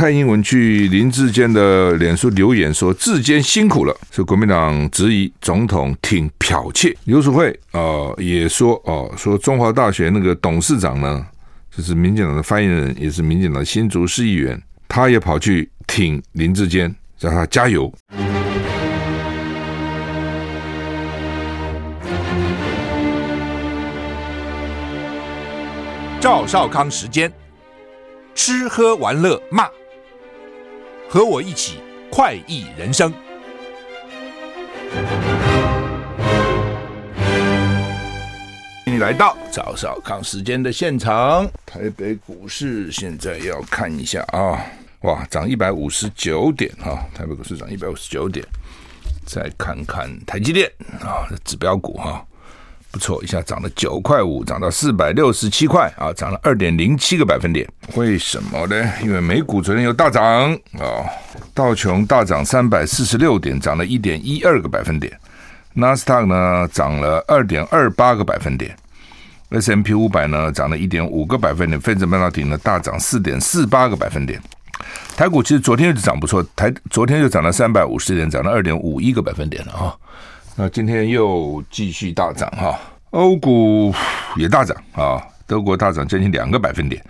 蔡英文去林志坚的脸书留言说：“志坚辛苦了。”是国民党质疑总统挺剽窃。刘淑慧啊也说哦，说中华大学那个董事长呢，就是民进党的发言人，也是民进党新竹市议员，他也跑去挺林志坚，让他加油。赵少康时间，吃喝玩乐骂，和我一起快意人生。欢迎来到赵少康时间的现场。台北股市现在要看一下啊，哇，涨一百五十九点啊，台北股市涨一百五十九点。再看看台积电啊，指标股哈。不错，一下涨了九块五，涨到四百六十七块啊，涨了二点零七个百分点。为什么呢？因为美股昨天又大涨啊，道琼大涨三百四十六点，涨了一点一二个百分点。纳斯达克呢涨了二点二八个百分点。；S M P 五百呢涨了一点五个百分点。费城半导体呢大涨四点四八个百分点。台股其实昨天就涨不错，台昨天就涨了三百五十点，涨了二点五一个百分点了啊。那今天又继续大涨哈，欧股 也大涨啊，德国大涨将近两个百分点，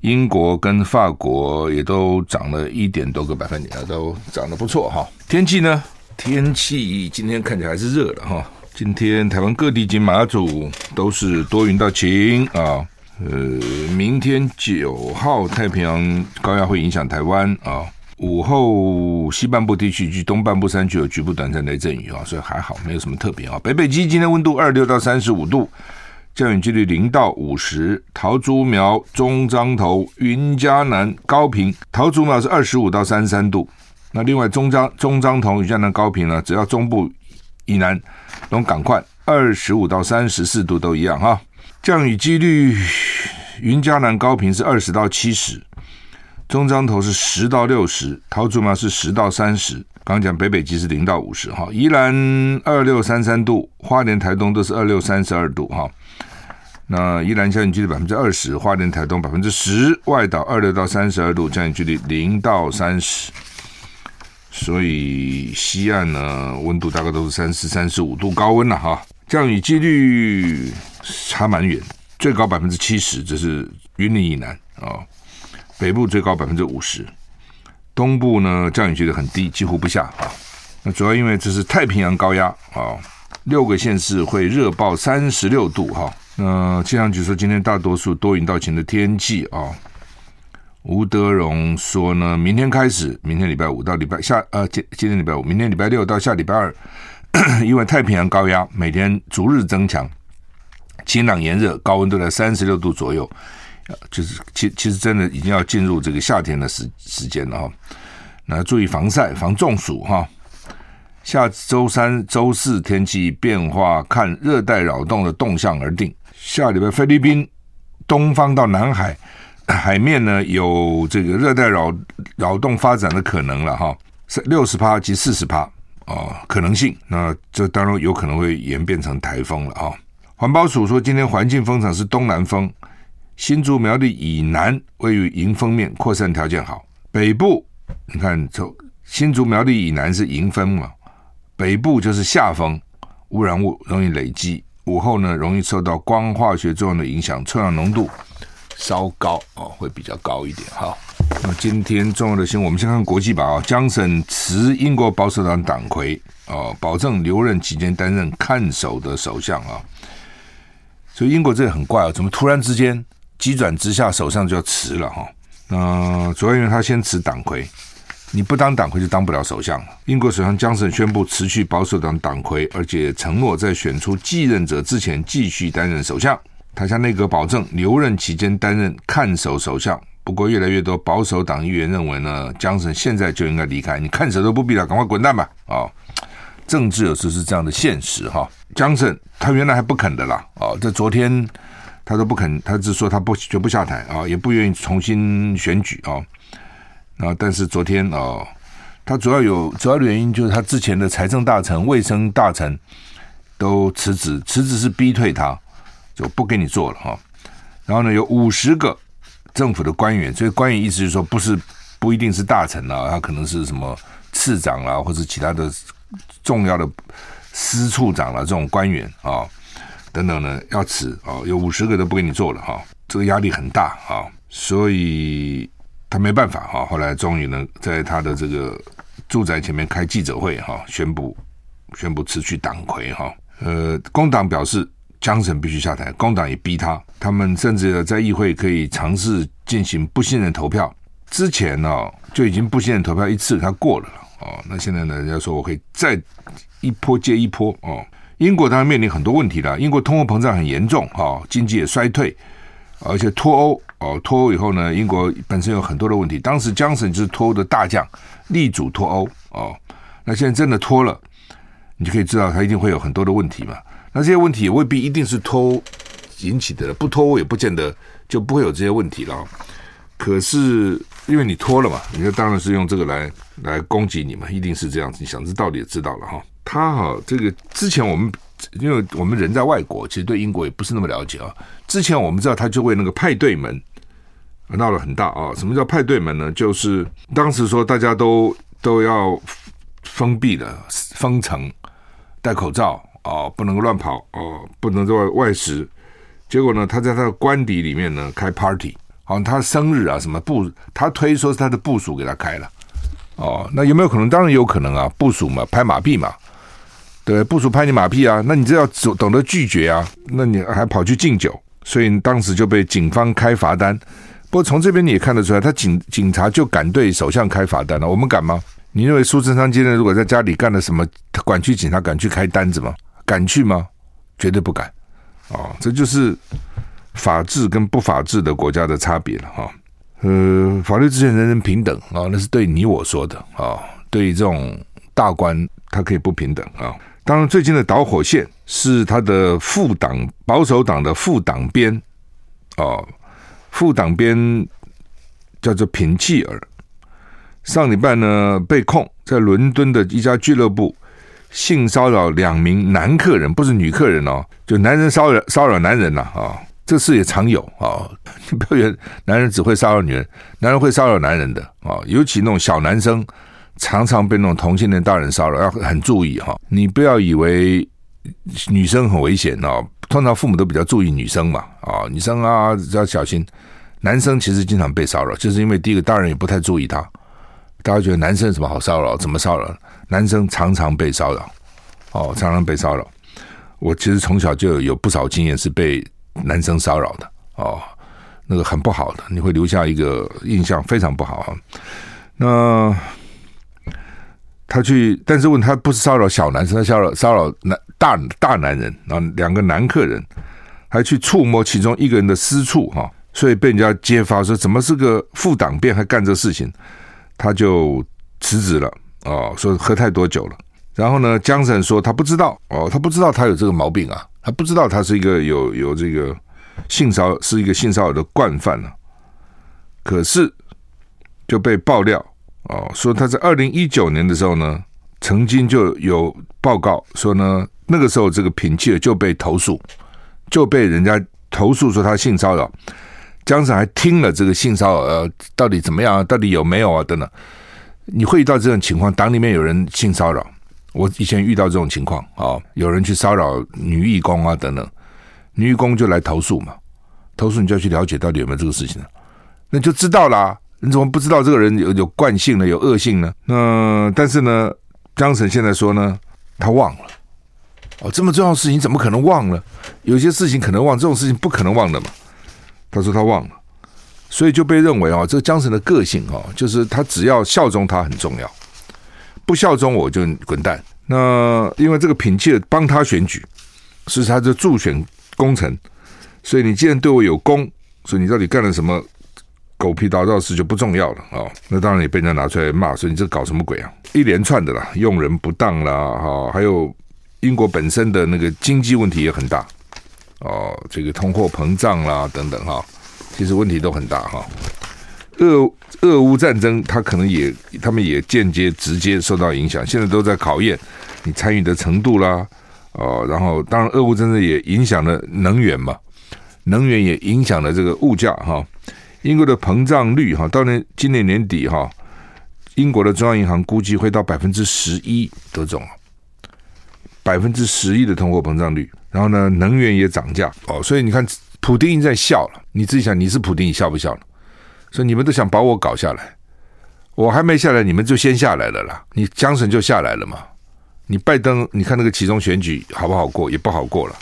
英国跟法国也都涨了一点多个百分点啊，都涨得不错哈。天气呢？天气今天看起来还是热的哈。今天台湾各地及马祖都是多云到晴啊。呃，明天九号太平洋高压会影响台湾啊。午后西半部地区及东半部山区有局部短暂雷阵雨啊，所以还好，没有什么特别啊。北北基今天温度二六到三十五度，降雨几率零到五十。桃竹苗、中彰投、云嘉南、高屏，桃竹苗是二十五到三十三度。那另外中彰中彰投、云嘉南、高屏呢，只要中部以南都赶快二十五到三十四度都一样哈。降雨几率云嘉南、高屏是二十到七十。中彰投是十到六十，桃竹苗是十到三十。刚刚讲北北基是零到五十哈，宜兰二六三三度，花莲台东都是二六三十二度哈。那宜兰降雨距离百分之二十，花莲台东百分之十，外岛二六到三十二度，降雨距离零到三十。所以西岸呢，温度大概都是三十三十五度高温了哈，降雨几率差蛮远，最高百分之七十，这是云林以南啊。哦北部最高百分之五十，东部呢降雨几率很低，几乎不下啊。那主要因为这是太平洋高压啊，六个县市会热爆三十六度哈。那气象局说今天大多数多云到晴的天气啊。吴德荣说呢，明天开始，明天礼拜五到礼拜下呃今今天礼拜五，明天礼拜六到下礼拜二，因为太平洋高压每天逐日增强，晴朗炎热，高温都在三十六度左右。就是其其实真的已经要进入这个夏天的时时间了哈，那注意防晒防中暑哈。下周三、周四天气变化，看热带扰动的动向而定。下礼拜菲律宾东方到南海 海面呢有这个热带扰扰动发展的可能了哈，六十趴及四十趴哦可能性。那这当然有可能会演变成台风了哈。环保署说今天环境风场是东南风。新竹苗栗以南位于迎风面，扩散条件好。北部你看，从新竹苗栗以南是迎风嘛，北部就是下风，污染物容易累积，午后呢容易受到光化学作用的影响，臭氧浓度稍高哦，会比较高一点哈。那今天重要的新闻，我们先看国际吧啊，江省辞英国保守党党魁哦，保证留任期间担任看守的首相啊。所以英国这个很怪啊，怎么突然之间？急转直下，首相就要辞了哈。那主要因为他先辞党魁，你不当党魁就当不了首相。英国首相强生宣布辞去保守党党魁，而且承诺在选出继任者之前继续担任首相。他向内阁保证留任期间担任看守首相。不过，越来越多保守党议员认为呢，强生现在就应该离开，你看守都不必了，赶快滚蛋吧！啊，政治有时是这样的现实哈。强生他原来还不肯的啦，哦，在昨天。他都不肯，他只说他不绝不下台啊，也不愿意重新选举啊。然后，但是昨天啊，他主要有主要的原因就是他之前的财政大臣、卫生大臣都辞职，辞职是逼退他，就不给你做了哈。然后呢，有五十个政府的官员，所以官员意思就是说不是不一定是大臣啊，他可能是什么次长啦，或者其他的重要的司处长啊，这种官员啊等等呢，要辞啊，有五十个都不给你做了哈，这个压力很大啊，所以他没办法哈，后来终于呢，在他的这个住宅前面开记者会哈，宣布宣布辞去党魁哈，呃，工党表示。江省必须下台，工党也逼他，他们甚至在议会可以尝试进行不信任投票。之前呢、哦、就已经不信任投票一次，他过了了哦。那现在呢，人家说我可以再一波接一波哦。英国当然面临很多问题了，英国通货膨胀很严重哦，经济也衰退，而且脱欧哦，脱欧以后呢，英国本身有很多的问题。当时江省就是脱欧的大将，力主脱欧哦。那现在真的脱了，你就可以知道他一定会有很多的问题嘛。那这些问题也未必一定是脱欧引起的，不脱欧也不见得就不会有这些问题了。可是因为你脱了嘛，你就当然是用这个来来攻击你嘛，一定是这样子。你想知道的也知道了哈。他哈这个之前我们因为我们人在外国，其实对英国也不是那么了解啊。之前我们知道他就为那个派对门闹了很大啊。什么叫派对门呢？就是当时说大家都 都要封闭的封城，戴口罩。哦，不能乱跑哦，不能在外外食。结果呢，他在他的官邸里面呢开 party，好像他生日啊什么部，他推说是他的部署给他开了。哦，那有没有可能？当然有可能啊，部署嘛，拍马屁嘛，对，部属拍你马屁啊，那你这要懂得拒绝啊，那你还跑去敬酒，所以当时就被警方开罚单。不过从这边你也看得出来，他警警察就敢对首相开罚单了，我们敢吗？你认为苏贞昌今天如果在家里干了什么，他管区警察敢去开单子吗？敢去吗？绝对不敢啊！这就是法治跟不法治的国家的差别了哈。呃，法律之前人人平等啊，那是对你我说的啊。对于这种大官，他可以不平等啊。当然，最近的导火线是他的副党保守党的副党鞭哦，副党鞭叫做品契尔，上礼拜呢被控在伦敦的一家俱乐部。性骚扰两名男客人，不是女客人哦，就男人骚扰骚扰男人呐啊，这事也常有啊。你 不要以为男人只会骚扰女人，男人会骚扰男人的啊，尤其那种小男生，常常被那种同性恋大人骚扰，要很注意哈。你不要以为女生很危险哦，通常父母都比较注意女生嘛啊，女生啊要小心。男生其实经常被骚扰，就是因为第一个大人也不太注意他，大家觉得男生什么好骚扰？怎么骚扰？男生常常被骚扰，哦，常常被骚扰。我其实从小就有不少经验是被男生骚扰的，哦，那个很不好的，你会留下一个印象非常不好啊。那他去，但是问他不是骚扰小男生，他骚扰骚扰男大大男人啊，两个男客人还去触摸其中一个人的私处哈，所以被人家揭发说怎么是个副党鞭还干这事情，他就辞职了。哦，说喝太多酒了，然后呢，江省说他不知道，哦，他不知道他有这个毛病啊，他不知道他是一个有有这个性骚是一个性骚扰的惯犯呢、啊，可是就被爆料，哦，说他在二零一九年的时候呢，曾经就有报告说呢，那个时候这个品契尔就被投诉，就被人家投诉说他性骚扰，江省还听了这个性骚扰呃到底怎么样啊，到底有没有啊等等。你会遇到这种情况，党里面有人性骚扰，我以前遇到这种情况啊，有人去骚扰女义工啊等等，女义工就来投诉嘛，投诉你就要去了解到底有没有这个事情，那就知道啦。你怎么不知道这个人有有惯性呢？有恶性呢？那但是呢，江省现在说呢，他忘了哦，这么重要的事情怎么可能忘了？有些事情可能忘，这种事情不可能忘的嘛。他说他忘了。所以就被认为啊，这个江省的个性啊，就是他只要效忠他很重要，不效忠我就滚蛋。那因为这个品契尔帮他选举，是他的助选功臣，所以你既然对我有功，所以你到底干了什么狗屁倒灶事就不重要了啊。那当然也被人家拿出来骂，说你这搞什么鬼啊？一连串的啦，用人不当啦，哈，还有英国本身的那个经济问题也很大哦，这个通货膨胀啦等等哈。其实问题都很大哈，俄俄乌战争，他可能也，他们也间接、直接受到影响。现在都在考验你参与的程度啦，哦，然后当然，俄乌战争也影响了能源嘛，能源也影响了这个物价哈。英国的膨胀率哈，到年今年年底哈，英国的中央银行估计会到百分之十一得中，百分之十一的通货膨胀率。然后呢，能源也涨价哦，所以你看，普丁在笑了。你自己想，你是普丁，你笑不笑了？所以你们都想把我搞下来，我还没下来，你们就先下来了啦。你江省就下来了嘛？你拜登，你看那个其中选举好不好过？也不好过了。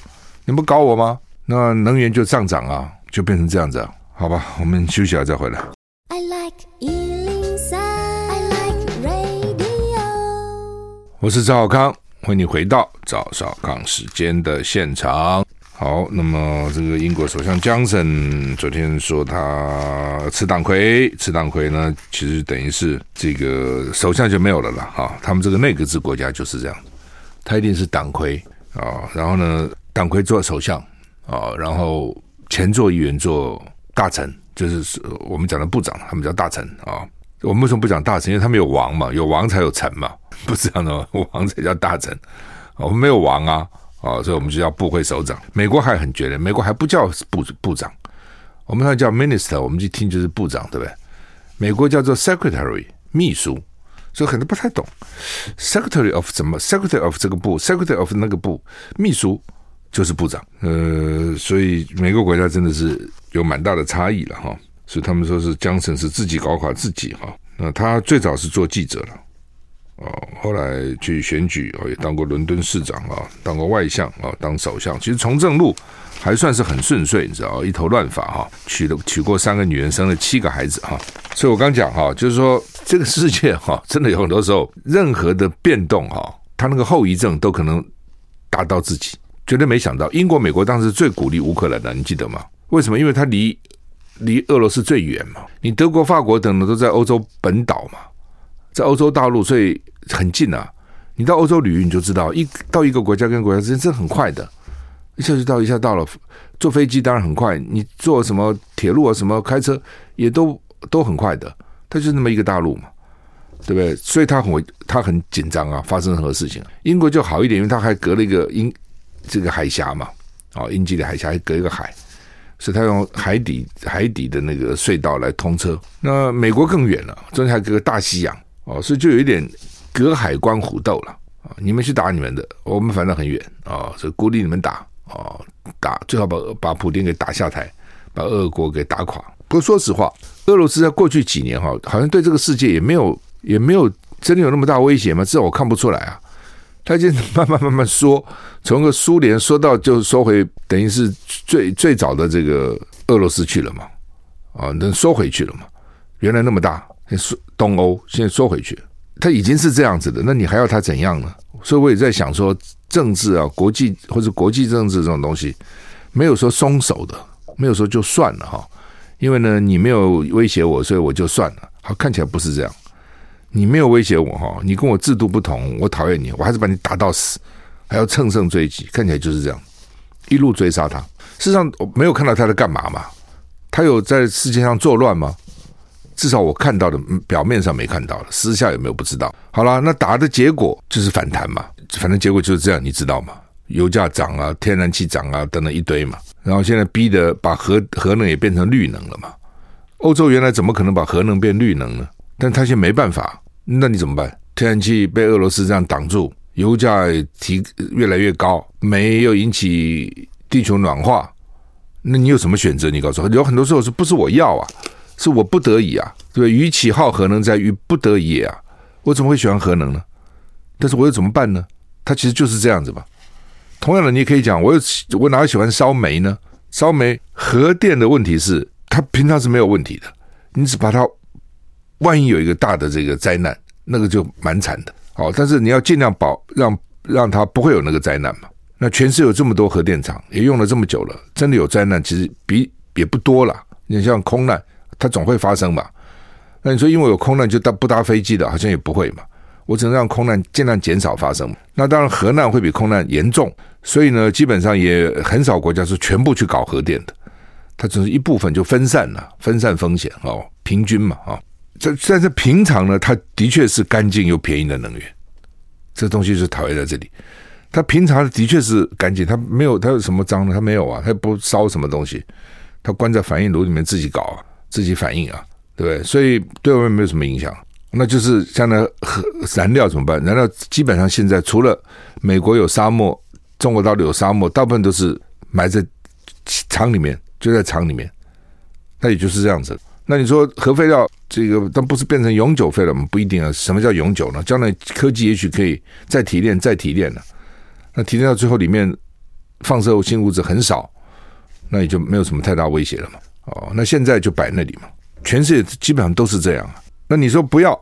你不搞我吗？那能源就上涨啊，就变成这样子啊。好吧，我们休息下再回来。I like 103, I like radio。我是赵少康。欢迎你回到赵少康时间的现场。好，那么这个英国首相江森昨天说他吃党魁，吃党魁呢，其实等于是这个首相就没有了啦。哈，他们这个内阁制国家就是这样，他一定是党魁啊。然后呢，党魁做首相啊，然后前座议员做大臣，就是我们讲的部长，他们叫大臣啊。我们为什么不讲大臣？因为他们有王嘛，有王才有臣嘛，不是这样的吗？王才叫大臣，我们没有王啊，啊，所以我们就叫部会首长。美国还很绝的，美国还不叫部部长，我们还叫 minister，我们一听就是部长，对不对？美国叫做 secretary 秘书，所以很多不太懂 secretary of 什么，secretary of 这个部，secretary of 那个部，秘书就是部长。呃，所以每个国家真的是有蛮大的差异了哈。所以他们说是江城是自己搞垮自己哈。那他最早是做记者了，哦，后来去选举哦，也当过伦敦市长啊，当过外相啊，当首相。其实从政路还算是很顺遂，你知道，一头乱发哈，娶了娶过三个女人，生了七个孩子哈。所以我刚讲哈，就是说这个世界哈，真的有很多时候任何的变动哈，他那个后遗症都可能打到自己。绝对没想到，英国、美国当时最鼓励乌克兰的，你记得吗？为什么？因为它离。离俄罗斯最远嘛，你德国、法国等的都在欧洲本岛嘛，在欧洲大陆，所以很近啊。你到欧洲旅游，你就知道，一到一个国家跟国家之间，这很快的，一下就到，一下到了。坐飞机当然很快，你坐什么铁路啊，什么开车也都都很快的。它就那么一个大陆嘛，对不对？所以他很他很紧张啊，发生任何事情。英国就好一点，因为他还隔了一个英这个海峡嘛，啊，英吉利海峡还隔一个海。是他用海底海底的那个隧道来通车，那美国更远了，中间还隔个大西洋哦，所以就有一点隔海观虎斗了啊！你们去打你们的，我们反正很远啊，所以鼓励你们打啊，打最好把把普丁给打下台，把俄国给打垮。不过说实话，俄罗斯在过去几年哈，好像对这个世界也没有也没有真的有那么大威胁吗？至少我看不出来啊。他就慢慢慢慢缩，从个苏联缩到就缩回，等于是最最早的这个俄罗斯去了嘛，啊，能缩回去了嘛？原来那么大，缩东欧现在缩回去，他已经是这样子的，那你还要他怎样呢？所以我也在想说，政治啊，国际或者国际政治这种东西，没有说松手的，没有说就算了哈，因为呢，你没有威胁我，所以我就算了。好，看起来不是这样。你没有威胁我哈，你跟我制度不同，我讨厌你，我还是把你打到死，还要乘胜追击，看起来就是这样，一路追杀他。事实上，我没有看到他在干嘛嘛？他有在世界上作乱吗？至少我看到的表面上没看到了，私下有没有不知道。好了，那打的结果就是反弹嘛，反正结果就是这样，你知道吗？油价涨啊，天然气涨啊，等等一堆嘛。然后现在逼得把核核能也变成绿能了嘛。欧洲原来怎么可能把核能变绿能呢？但他现在没办法。那你怎么办？天然气被俄罗斯这样挡住，油价提越来越高，煤又引起地球暖化，那你有什么选择？你告诉我，有很多时候是不是我要啊？是我不得已啊，对不对？与其好核能，在于不得已啊。我怎么会喜欢核能呢？但是我又怎么办呢？它其实就是这样子吧。同样的，你也可以讲，我又我哪有喜欢烧煤呢？烧煤核电的问题是，它平常是没有问题的，你只把它。万一有一个大的这个灾难，那个就蛮惨的。好，但是你要尽量保让让它不会有那个灾难嘛。那全市有这么多核电厂，也用了这么久了，真的有灾难，其实比也不多了。你像空难，它总会发生嘛。那你说因为有空难就搭不搭飞机的，好像也不会嘛。我只能让空难尽量减少发生。那当然核难会比空难严重，所以呢，基本上也很少国家是全部去搞核电的，它只是一部分就分散了，分散风险哦，平均嘛啊。在在这平常呢，它的确是干净又便宜的能源，这东西是讨厌在这里。它平常的确是干净，它没有它有什么脏的，它没有啊，它不烧什么东西，它关在反应炉里面自己搞啊，自己反应啊，对不对？所以对我们没有什么影响。那就是将来核燃料怎么办？燃料基本上现在除了美国有沙漠，中国大陆有沙漠，大部分都是埋在厂里面，就在厂里面。那也就是这样子。那你说核废料这个，但不是变成永久废了吗？不一定啊。什么叫永久呢？将来科技也许可以再提炼、再提炼了。那提炼到最后，里面放射性物质很少，那也就没有什么太大威胁了嘛。哦，那现在就摆那里嘛。全世界基本上都是这样啊。那你说不要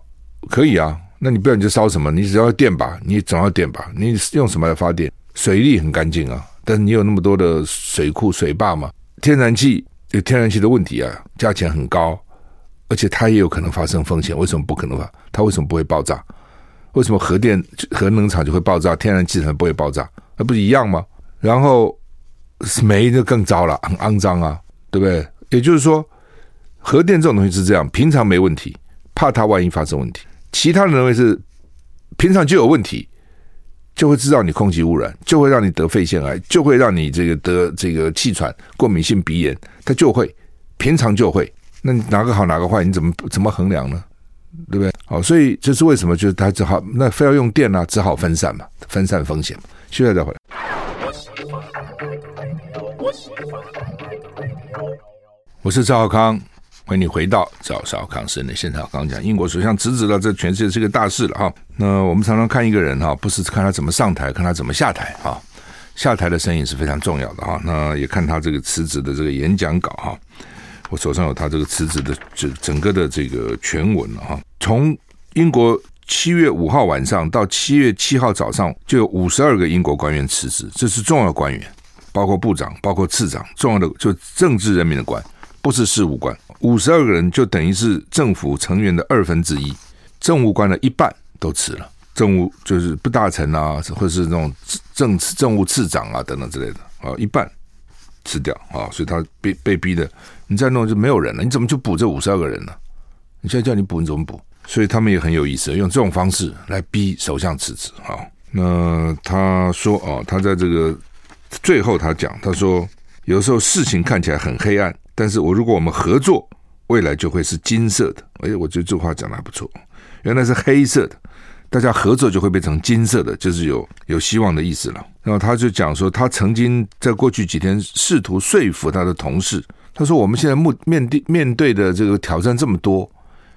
可以啊？那你不要你就烧什么？你只要电吧，你总要电吧？你用什么来发电？水力很干净啊，但是你有那么多的水库、水坝嘛？天然气。有天然气的问题啊，价钱很高，而且它也有可能发生风险。为什么不可能发？它为什么不会爆炸？为什么核电核能厂就会爆炸，天然气厂不会爆炸？那不是一样吗？然后煤就更糟了，很肮脏啊，对不对？也就是说，核电这种东西是这样，平常没问题，怕它万一发生问题。其他人认为是平常就有问题。就会知道你空气污染，就会让你得肺腺癌，就会让你这个得这个气喘、过敏性鼻炎，它就会平常就会。那哪个好哪个坏？你怎么怎么衡量呢？对不对？好，所以这是为什么？就是它只好那非要用电呢、啊，只好分散嘛，分散风险嘛。现在再回来。我是赵浩康。欢迎你回到赵少康生的现场。刚讲英国首相辞职了，这全世界是个大事了哈。那我们常常看一个人哈，不是看他怎么上台，看他怎么下台哈。下台的声音是非常重要的哈。那也看他这个辞职的这个演讲稿哈。我手上有他这个辞职的整整个的这个全文了哈。从英国七月五号晚上到七月七号早上，就有五十二个英国官员辞职，这是重要官员，包括部长，包括次长，重要的就政治任命的官，不是事务官。五十二个人就等于是政府成员的二分之一，政务官的一半都辞了，政务就是不大臣啊，或者是那种政政务次长啊等等之类的啊，一半辞掉啊，所以他被被逼的，你再弄就没有人了，你怎么就补这五十二个人呢？你现在叫你补，你怎么补？所以他们也很有意思，用这种方式来逼首相辞职啊。那他说哦，他在这个最后他讲，他说有时候事情看起来很黑暗，但是我如果我们合作。未来就会是金色的，哎，我觉得这话讲的还不错。原来是黑色的，大家合作就会变成金色的，就是有有希望的意思了。然后他就讲说，他曾经在过去几天试图说服他的同事，他说：“我们现在目面对面对的这个挑战这么多，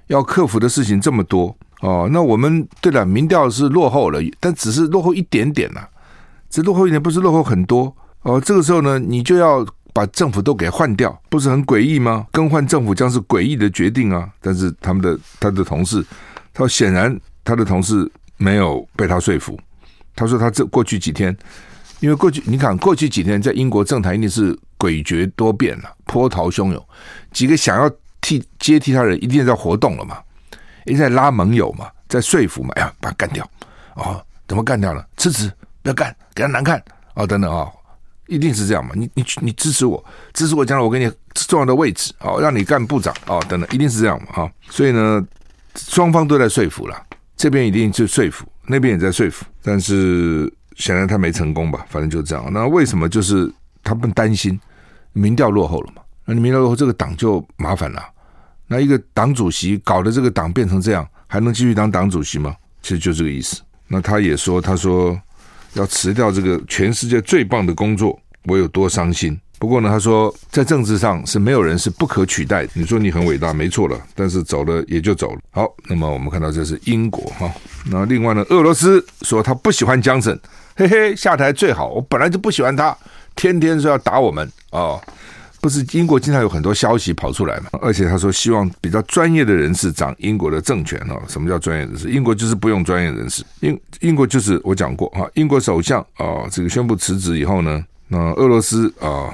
要克服的事情这么多哦，那我们对了，民调是落后了，但只是落后一点点呐，只落后一点，不是落后很多哦。这个时候呢，你就要。”把政府都给换掉，不是很诡异吗？更换政府将是诡异的决定啊！但是他们的他的同事，他说显然他的同事没有被他说服。他说他这过去几天，因为过去你看过去几天在英国政坛一定是诡谲多变了，波涛汹涌，几个想要替接替他人一定在活动了嘛，一直在拉盟友嘛，在说服嘛，哎呀，把他干掉哦，怎么干掉了？辞职，不要干，给他难看哦，等等啊。哦一定是这样嘛？你你你支持我，支持我，将来我给你重要的位置，哦，让你干部长，哦，等等，一定是这样嘛？哈，所以呢，双方都在说服了，这边一定就说服，那边也在说服，但是显然他没成功吧？反正就这样。那为什么？就是他们担心民调落后了嘛？那你民调落后，这个党就麻烦了。那一个党主席搞得这个党变成这样，还能继续当党主席吗？其实就这个意思。那他也说，他说。要辞掉这个全世界最棒的工作，我有多伤心。不过呢，他说在政治上是没有人是不可取代的。你说你很伟大，没错了，但是走了也就走了。好，那么我们看到这是英国哈。那另外呢，俄罗斯说他不喜欢江省，嘿嘿，下台最好。我本来就不喜欢他，天天说要打我们啊。不是英国经常有很多消息跑出来嘛？而且他说希望比较专业的人士掌英国的政权哦。什么叫专业人士？英国就是不用专业人士。英英国就是我讲过哈，英国首相啊，这个宣布辞职以后呢，那俄罗斯啊，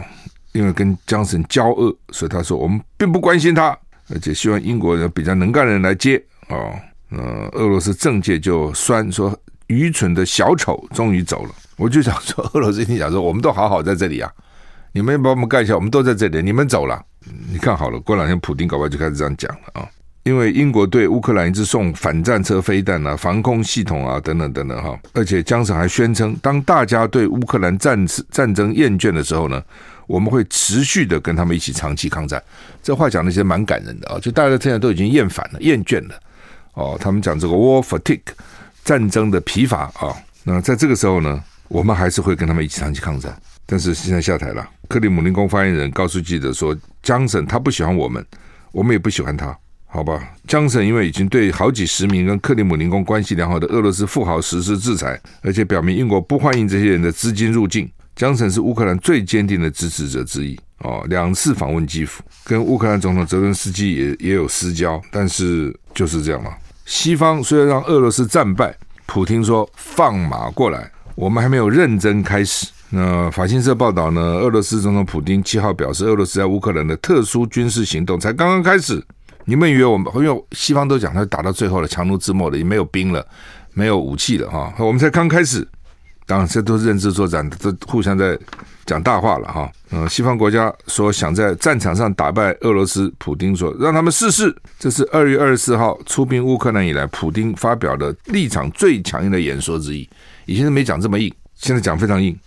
因为跟江省交恶，所以他说我们并不关心他，而且希望英国人比较能干的人来接啊。呃，俄罗斯政界就酸说愚蠢的小丑终于走了。我就想说，俄罗斯你想说，我们都好好在这里啊。你们把我们干一下，我们都在这里。你们走了，你看好了，过两天普丁搞不好就开始这样讲了啊！因为英国对乌克兰一直送反战车飞弹啊、防空系统啊等等等等哈，而且江省还宣称，当大家对乌克兰战战争厌倦的时候呢，我们会持续的跟他们一起长期抗战。这话讲的其实蛮感人的啊！就大家现在都已经厌烦了、厌倦了哦，他们讲这个 war fatigue 战争的疲乏啊。那在这个时候呢，我们还是会跟他们一起长期抗战。但是现在下台了，克里姆林宫发言人告诉记者说，江省他不喜欢我们，我们也不喜欢他。好吧，江省因为已经对好几十名跟克里姆林宫关系良好的俄罗斯富豪实施制裁，而且表明英国不欢迎这些人的资金入境。江省是乌克兰最坚定的支持者之一哦，两次访问基辅，跟乌克兰总统泽伦斯基也也有私交，但是就是这样嘛。西方虽然让俄罗斯战败，普京说放马过来，我们还没有认真开始。那法新社报道呢，俄罗斯总统普京七号表示，俄罗斯在乌克兰的特殊军事行动才刚刚开始。你们以为我们，因为西方都讲他打到最后了，强弩之末了，也没有兵了，没有武器了哈。我们才刚开始，当然这都是认知作战，都互相在讲大话了哈。嗯，西方国家说想在战场上打败俄罗斯，普丁说让他们试试。这是二月二十四号出兵乌克兰以来，普丁发表的立场最强硬的演说之一。以前都没讲这么硬，现在讲非常硬，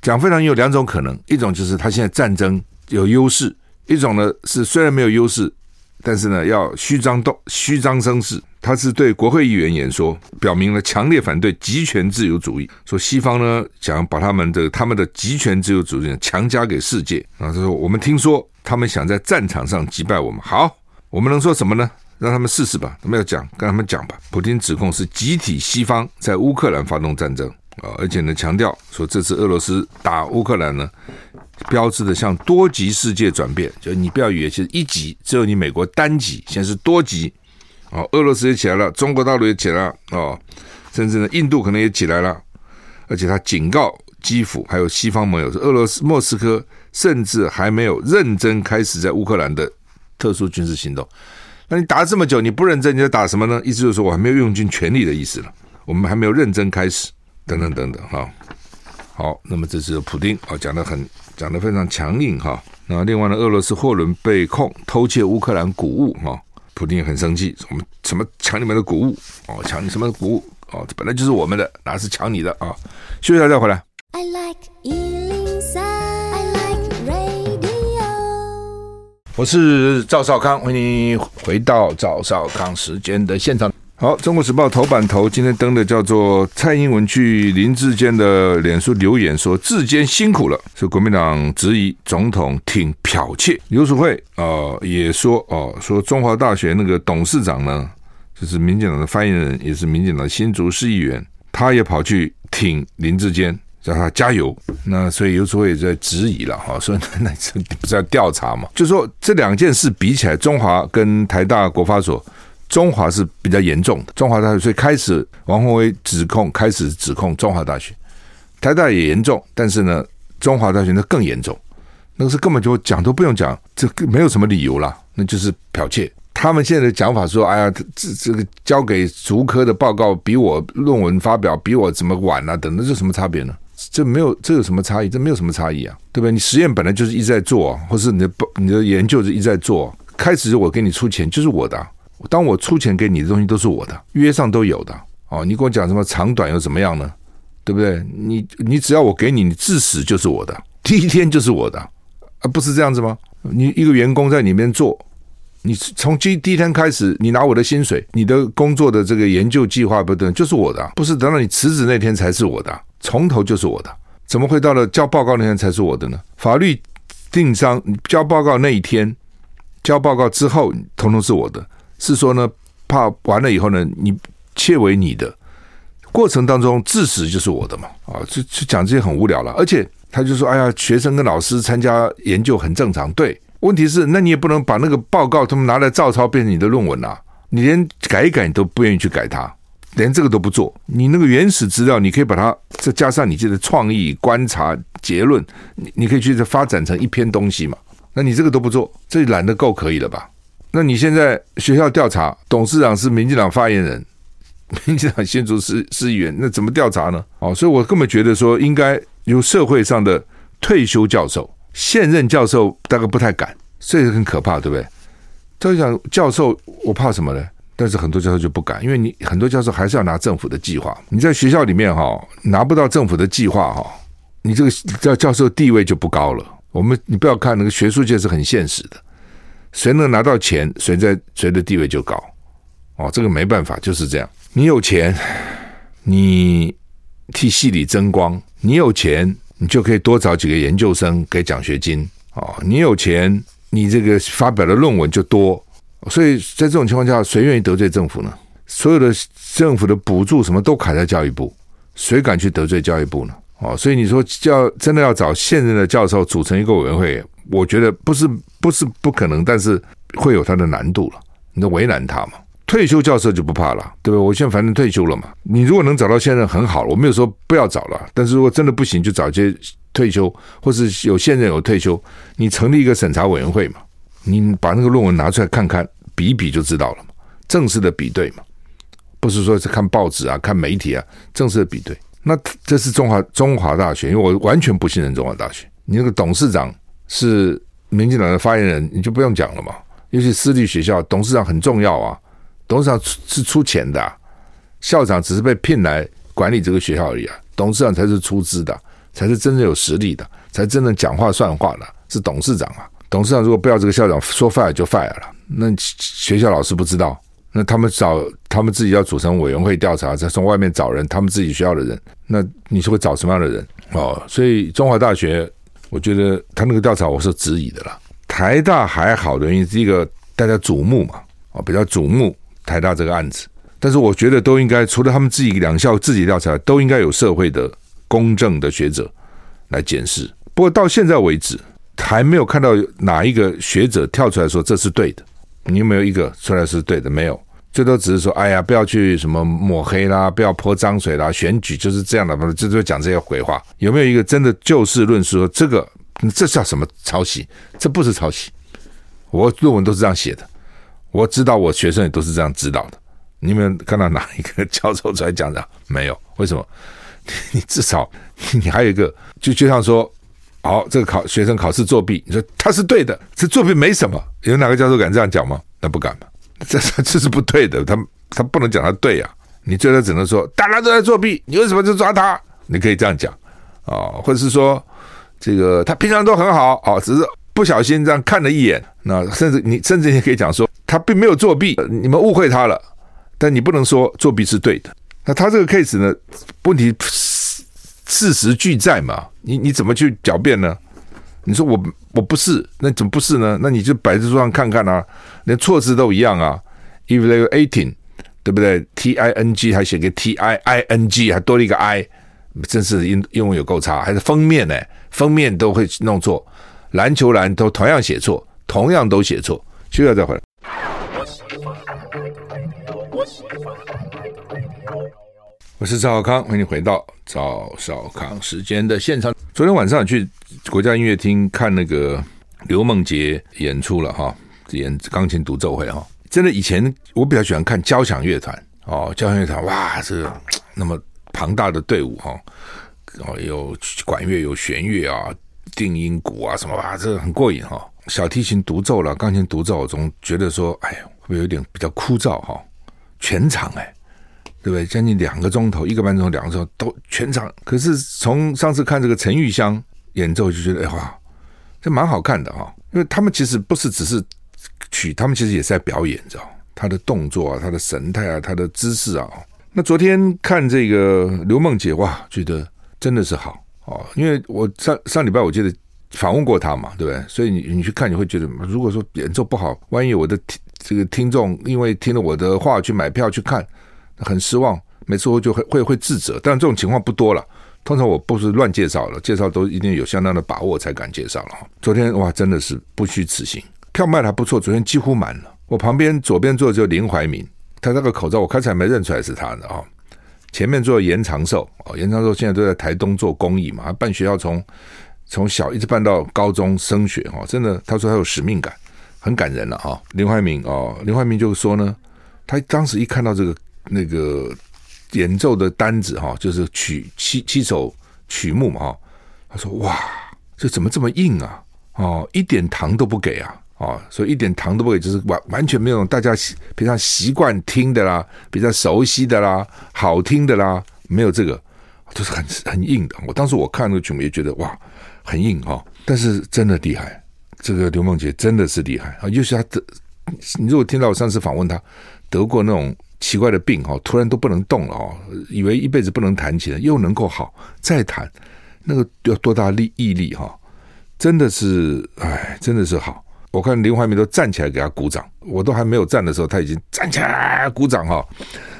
讲非常有两种可能，一种就是他现在战争有优势，一种呢是虽然没有优势。但是呢，要虚张动虚张声势，他是对国会议员演说，表明了强烈反对极权自由主义，说西方呢想把他们的他们的极权自由主义强加给世界啊。他说我们听说他们想在战场上击败我们，好，我们能说什么呢？让他们试试吧，他们要讲，跟他们讲吧。普京指控是集体西方在乌克兰发动战争啊，而且呢强调说这次俄罗斯打乌克兰呢。标志的向多极世界转变，就你不要以为是一极，只有你美国单极，现在是多极。哦，俄罗斯也起来了，中国大陆也起来了，哦，甚至呢，印度可能也起来了。而且他警告基辅还有西方盟友，说俄罗斯莫斯科甚至还没有认真开始在乌克兰的特殊军事行动。那你打了这么久，你不认真，你在打什么呢？意思就是说我还没有用尽全力的意思了，我们还没有认真开始，等等等等，哈、哦。好，那么这是普丁啊，讲的很。讲的非常强硬哈，那另外呢，俄罗斯货轮被控偷窃乌克兰谷物哈，普丁也很生气，我们什么抢你们的谷物哦，抢你什么谷物哦，这本来就是我们的，哪是抢你的啊？休息一下再回来。I like 103, I like radio。我是赵少康，欢迎你回到赵少康时间的现场。好，《中国时报》头版头今天登的叫做蔡英文去林志坚的脸书留言说，志坚辛苦了，是国民党质疑总统挺剽窃。游淑慧啊、也说哦，说中华大学那个董事长呢，就是民进党的发言人，也是民进党新竹市议员，他也跑去挺林志坚，叫他加油。那所以游淑慧也在质疑了哈，说那这不是要调查嘛？就说这两件事比起来，中华跟台大国发所。中华是比较严重的，中华大学所以开始王鸿薇指控，开始指控中华大学，台大也严重，但是呢，中华大学那更严重，那个是根本就讲都不用讲，这个没有什么理由啦，那就是剽窃。他们现在的讲法说，哎呀，这这个交给竹科的报告比我论文发表比我怎么晚啊，等等，这什么差别呢？这没有，这有什么差异？这没有什么差异啊，对不对？你实验本来就是一直在做，或是你的你的研究是一直在做，开始我给你出钱就是我的。当我出钱给你的东西都是我的，约上都有的哦。你跟我讲什么长短又怎么样呢？对不对？你你只要我给你，你至死就是我的，第一天就是我的，啊，不是这样子吗？你一个员工在里面做，你从第第一天开始，你拿我的薪水，你的工作的这个研究计划不等就是我的，不是等到你辞职那天才是我的，从头就是我的，怎么会到了交报告那天才是我的呢？法律定上交报告那一天，交报告之后，统统是我的。是说呢，怕完了以后呢，你窃为你的过程当中，自始就是我的嘛啊，就就讲这些很无聊了。而且他就说，哎呀，学生跟老师参加研究很正常。对，问题是那你也不能把那个报告他们拿来照抄变成你的论文啊，你连改一改你都不愿意去改它，连这个都不做。你那个原始资料，你可以把它再加上你自己的创意、观察、结论，你你可以去发展成一篇东西嘛。那你这个都不做，这懒得够可以了吧？那你现在学校调查董事长是民进党发言人，民进党新竹市市议员，那怎么调查呢？哦，所以我根本觉得说，应该由社会上的退休教授、现任教授大概不太敢，这个很可怕，对不对？他就讲教授，我怕什么呢？但是很多教授就不敢，因为你很多教授还是要拿政府的计划，你在学校里面哈拿不到政府的计划哈，你这个教教授地位就不高了。我们你不要看那个学术界是很现实的。谁能拿到钱，谁在谁的地位就高，哦，这个没办法，就是这样。你有钱，你替系里争光；你有钱，你就可以多找几个研究生给奖学金。哦，你有钱，你这个发表的论文就多。所以在这种情况下，谁愿意得罪政府呢？所有的政府的补助什么都卡在教育部，谁敢去得罪教育部呢？哦，所以你说教真的要找现任的教授组成一个委员会，我觉得不是不是不可能，但是会有它的难度了。你都为难他嘛？退休教授就不怕了，对不对？我现在反正退休了嘛。你如果能找到现任很好了，我没有说不要找了。但是如果真的不行，就找一些退休，或是有现任有退休，你成立一个审查委员会嘛。你把那个论文拿出来看看，比一比就知道了嘛。正式的比对嘛，不是说是看报纸啊、看媒体啊，正式的比对。那这是中华中华大学，因为我完全不信任中华大学。你那个董事长是民进党的发言人，你就不用讲了嘛。尤其私立学校，董事长很重要啊。董事长是出钱的，校长只是被聘来管理这个学校而已啊。董事长才是出资的，才是真正有实力的，才真正讲话算话的，是董事长啊。董事长如果不要这个校长，说 fire 就 fire 了。那学校老师不知道，那他们找他们自己要组成委员会调查，再从外面找人，他们自己学校的人，那你是会找什么样的人？哦，所以中华大学，我觉得他那个调查我是质疑的啦。台大还好的原因是一个大家瞩目嘛，啊，比较瞩目。台大这个案子，但是我觉得都应该除了他们自己两校自己调查，都应该有社会的公正的学者来检视。不过到现在为止，还没有看到哪一个学者跳出来说这是对的。你有没有一个出来是对的？没有，最多只是说，哎呀，不要去什么抹黑啦，不要泼脏水啦，选举就是这样的，就就讲这些鬼话。有没有一个真的就事论事说这个这叫什么抄袭？这不是抄袭，我论文都是这样写的。我知道，我学生也都是这样指导的。你有没有看到哪一个教授出来讲的？没有，为什么？你至少你还有一个，就就像说，好，这个考学生考试作弊，你说他是对的，这作弊没什么。有哪个教授敢这样讲吗？那不敢嘛，这这是不对的。他他不能讲他对呀、啊，你最多只能说大家都在作弊，你为什么就抓他？你可以这样讲啊、或者是说这个他平常都很好哦，只是不小心这样看了一眼，那甚至你甚至你可以讲说。他并没有作弊，你们误会他了。但你不能说作弊是对的。那他这个 case 呢？问题事实俱在嘛？你你怎么去狡辩呢？你说我我不是，那怎么不是呢？那你就摆在桌上看看啊，连措辞都一样啊。Evaluating，对不对？T I N G 还写个 T I I N G，还多了一个 I，真是英英文有够差。还是封面呢？封面都会弄错。篮球篮都同样写错，同样都写错。需要再回来。我是赵少康，欢迎回到赵少康时间的现场。昨天晚上去国家音乐厅看那个刘梦洁演出了哈，演钢琴独奏会哈。真的，以前我比较喜欢看交响乐团哦，交响乐团哇，这那么庞大的队伍哈，哦，有管乐有弦乐啊，定音鼓啊什么哇，这个很过瘾哈。小提琴独奏了，钢琴独奏，总觉得说，哎呀，会不会有点比较枯燥哈？全场哎。对不对？将近两个钟头，一个半钟头，两个钟头都全场。可是从上次看这个陈玉香演奏，就觉得哎哇，这蛮好看的哈。因为他们其实不是只是曲，他们其实也是在表演，你知道他的动作啊，他的神态啊，他的姿势啊。那昨天看这个刘梦洁哇，觉得真的是好哦。因为我上上礼拜我记得访问过他嘛，对不对？所以你你去看，你会觉得，如果说演奏不好，万一我的听这个听众因为听了我的话去买票去看。很失望，每次我就会会会自责，但这种情况不多了。通常我不是乱介绍了，介绍都一定有相当的把握才敢介绍了。昨天哇，真的是不虚此行，票卖的还不错，昨天几乎满了。我旁边左边坐的就林怀民，他那个口罩我开始还没认出来是他的啊。前面坐严长寿哦，严长寿现在都在台东做公益嘛，办学校从从小一直办到高中升学哈，真的他说他有使命感，很感人了哈。林怀民哦，林怀民就说呢，他当时一看到这个。那个演奏的单子哈，就是曲七七首曲目嘛哈，他说哇，这怎么这么硬啊？哦，一点糖都不给啊！哦，所以一点糖都不给，就是完完全没有大家平常习惯听的啦，比较熟悉的啦，好听的啦，没有这个，都是很很硬的。我当时我看那个曲目也觉得哇，很硬哈，但是真的厉害，这个刘梦洁真的是厉害啊！尤其他的，你如果听到我上次访问他。得过那种奇怪的病哈，突然都不能动了哦，以为一辈子不能弹琴了，又能够好再弹，那个要多大力毅力哈，真的是哎，真的是好。我看林怀民都站起来给他鼓掌，我都还没有站的时候，他已经站起来鼓掌哈，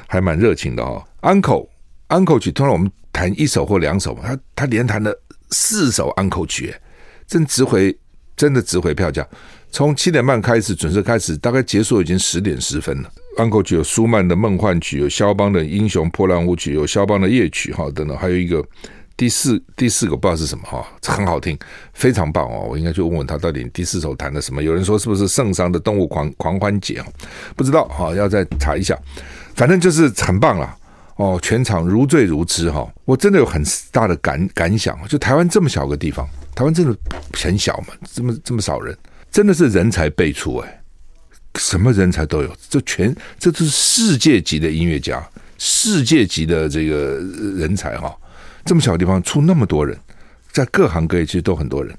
还蛮热情的哈。安可安可曲，通常我们弹一首或两首嘛，他他连弹了四首安可曲，真值回真的值回票价。从七点半开始准时开始，大概结束已经十点十分了。安可曲有舒曼的梦幻曲，有肖邦的英雄破烂舞曲，有肖邦的夜曲哈等等，还有一个。第四第四个不知道是什么哈，很好听，非常棒哦！我应该去问问他到底第四首弹的什么？有人说是不是圣桑的动物狂狂欢节啊？不知道哈，要再查一下。反正就是很棒了哦，全场如醉如痴哈！我真的有很大的感感想，就台湾这么小个地方，台湾真的很小嘛，这么这么少人，真的是人才辈出哎，什么人才都有，这全这都是世界级的音乐家，世界级的这个人才哈。这么小地方出那么多人，在各行各业其实都很多人，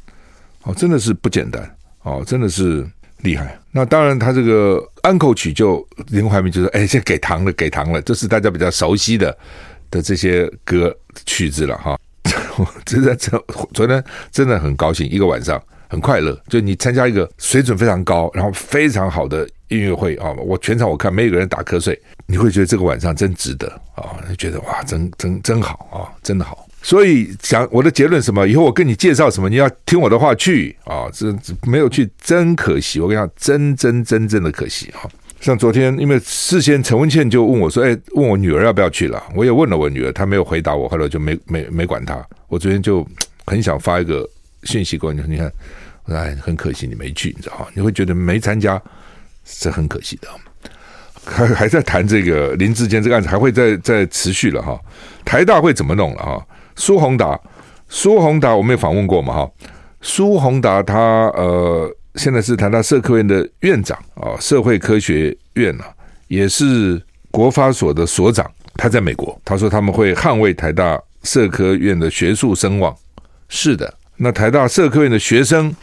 哦，真的是不简单哦，真的是厉害。那当然，他这个安口曲就林怀民就说：“哎，这给糖了，给糖了。”这是大家比较熟悉的的这些歌曲子了哈。我真的昨昨天真的很高兴，一个晚上很快乐。就你参加一个水准非常高，然后非常好的音乐会啊，我全场我看没有个人打瞌睡。你会觉得这个晚上真值得啊！觉得哇，真真真好啊，真的好。所以讲我的结论什么？以后我跟你介绍什么，你要听我的话去啊！这没有去真可惜。我跟你讲，真真真正的可惜啊！像昨天，因为事先陈文倩就问我说：“哎，问我女儿要不要去了？”我也问了我女儿，她没有回答我，后来就没没没管她。我昨天就很想发一个讯息过你，你看，哎，很可惜你没去，你知道吗？你会觉得没参加是很可惜的。还还在谈这个林志坚这个案子，还会再再持续了哈。台大会怎么弄了哈？苏宏达，苏宏达我们也访问过嘛哈。苏宏达他呃现在是台大社科院的院长啊，社会科学院啊，也是国发所的所长。他在美国，他说他们会捍卫台大社科院的学术声望。是的，那台大社科院的学生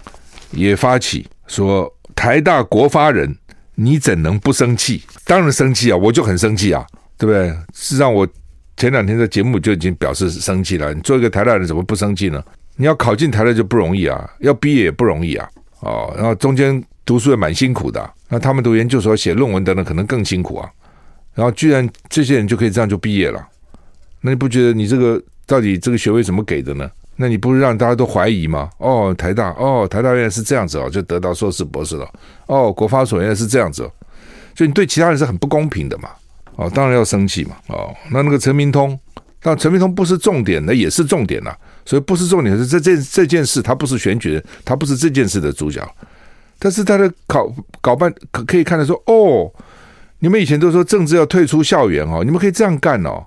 也发起说，台大国发人。你怎能不生气？当然生气啊！我就很生气啊，对不对？事实上，我前两天的节目就已经表示生气了。你做一个台大人，怎么不生气呢？你要考进台大就不容易啊，要毕业也不容易啊，哦，然后中间读书也蛮辛苦的。那他们读研究所、写论文等等，可能更辛苦啊。然后居然这些人就可以这样就毕业了，那你不觉得你这个到底这个学位怎么给的呢？那你不是让大家都怀疑吗？哦，台大哦，台大原来是这样子哦，就得到硕士博士了。哦，国发所原来是这样子哦，就你对其他人是很不公平的嘛。哦，当然要生气嘛。哦，那那个陈明通，但陈明通不是重点，那也是重点呐。所以不是重点是这件这件事，他不是选举人，他不是这件事的主角。但是他的搞搞办可可以看得说，哦，你们以前都说政治要退出校园哦，你们可以这样干哦。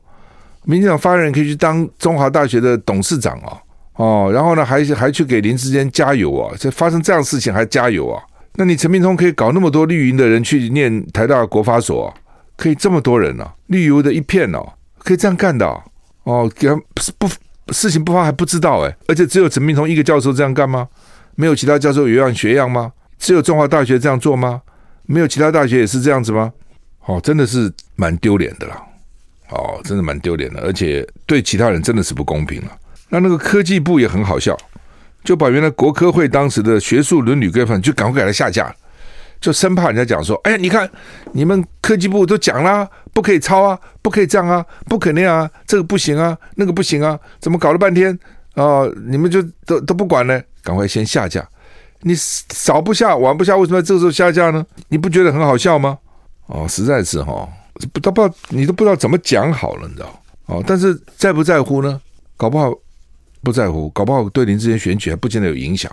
民进党发言人可以去当中华大学的董事长哦。哦，然后呢，还还去给林志坚加油啊！这发生这样的事情还加油啊？那你陈明通可以搞那么多绿营的人去念台大国发所，啊，可以这么多人呢，绿油的一片哦，可以这样干的哦，哦？给他不事情不发还不知道哎，而且只有陈明通一个教授这样干吗？没有其他教授有样学样吗？只有中华大学这样做吗？没有其他大学也是这样子吗？哦，真的是蛮丢脸的啦！哦，真的蛮丢脸的，而且对其他人真的是不公平了。那那个科技部也很好笑，就把原来国科会当时的学术伦理规范就赶快给他下架，就生怕人家讲说：“哎呀，你看你们科技部都讲啦，不可以抄啊，不可以这样啊，不可以那样啊，这个不行啊，那个不行啊，怎么搞了半天啊？你们就都都不管呢？赶快先下架，你少不下，晚不下，为什么这个时候下架呢？你不觉得很好笑吗？哦，实在是哈，不都不知道你都不知道怎么讲好了，你知道？哦，但是在不在乎呢？搞不好。不在乎，搞不好对林志坚选举还不见得有影响。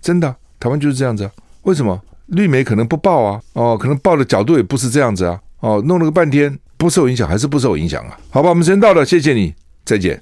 真的，台湾就是这样子。为什么绿媒可能不报啊？哦，可能报的角度也不是这样子啊。哦，弄了个半天不受影响，还是不受影响啊？好吧，我们时间到了，谢谢你，再见。